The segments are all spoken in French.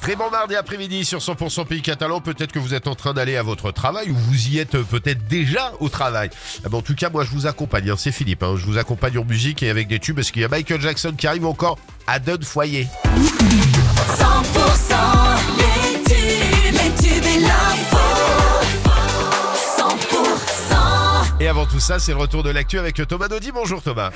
Très bon mardi après-midi sur 100% Pays Catalan. Peut-être que vous êtes en train d'aller à votre travail ou vous y êtes peut-être déjà au travail. Ah en tout cas, moi, je vous accompagne. hein, C'est Philippe. hein. Je vous accompagne en musique et avec des tubes parce qu'il y a Michael Jackson qui arrive encore à Donne Foyer. 100% les tubes, les tubes et l'info. 100% Et avant tout ça, c'est le retour de l'actu avec Thomas Dodi. Bonjour Thomas.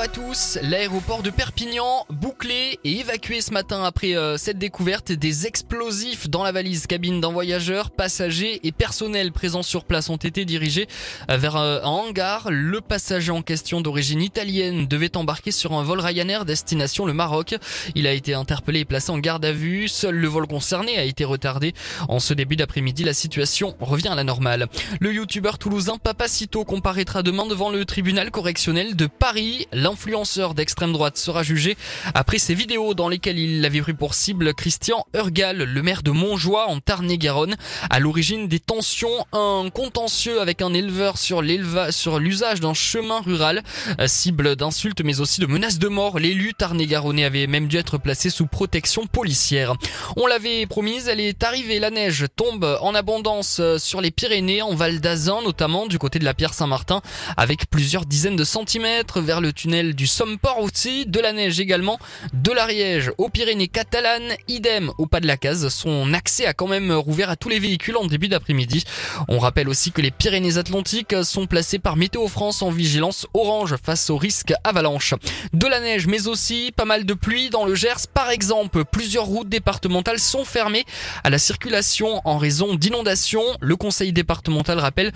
Bonjour, à tous. L'aéroport de Perpignan bouclé et évacué ce matin après euh, cette découverte des explosifs dans la valise cabine d'un voyageur, passagers et personnel présents sur place ont été dirigés euh, vers euh, un hangar. Le passager en question d'origine italienne devait embarquer sur un vol Ryanair destination le Maroc. Il a été interpellé et placé en garde à vue. Seul le vol concerné a été retardé. En ce début d'après-midi, la situation revient à la normale. Le youtubeur toulousain Papacito comparaîtra demain devant le tribunal correctionnel de Paris. L'influenceur d'extrême droite sera jugé après ses vidéos dans lesquelles il avait pris pour cible Christian Urgal, le maire de Montjoie en Tarn-et-Garonne. À l'origine des tensions, un contentieux avec un éleveur sur l'usage d'un chemin rural, euh, cible d'insultes mais aussi de menaces de mort. L'élu tarn-et-garonnais avait même dû être placé sous protection policière. On l'avait promise, elle est arrivée. La neige tombe en abondance euh, sur les Pyrénées, en Val d'Azun notamment, du côté de la Pierre Saint-Martin, avec plusieurs dizaines de centimètres vers le tunnel du Somport aussi, de la neige également, de l'Ariège aux Pyrénées catalanes, idem au pas de la case. Son accès a quand même rouvert à tous les véhicules en début d'après-midi. On rappelle aussi que les Pyrénées-Atlantiques sont placées par Météo France en vigilance orange face au risque avalanche. De la neige, mais aussi pas mal de pluie dans le Gers. Par exemple, plusieurs routes départementales sont fermées à la circulation en raison d'inondations. Le conseil départemental rappelle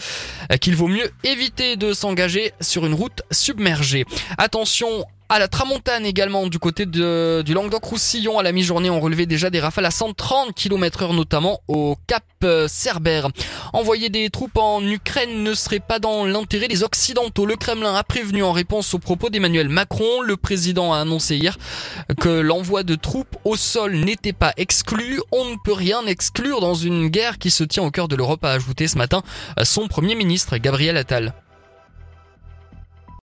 qu'il vaut mieux éviter de s'engager sur une route submergée. À la tramontane également du côté de, du Languedoc-Roussillon à la mi-journée on relevait déjà des rafales à 130 km heure notamment au Cap euh, Cerbère. Envoyer des troupes en Ukraine ne serait pas dans l'intérêt des Occidentaux. Le Kremlin a prévenu en réponse aux propos d'Emmanuel Macron. Le président a annoncé hier que l'envoi de troupes au sol n'était pas exclu. On ne peut rien exclure dans une guerre qui se tient au cœur de l'Europe, a ajouté ce matin son premier ministre Gabriel Attal.